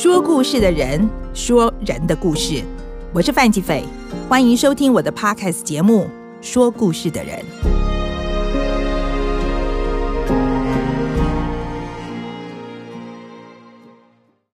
说故事的人说人的故事，我是范吉斐，欢迎收听我的 podcast 节目《说故事的人》。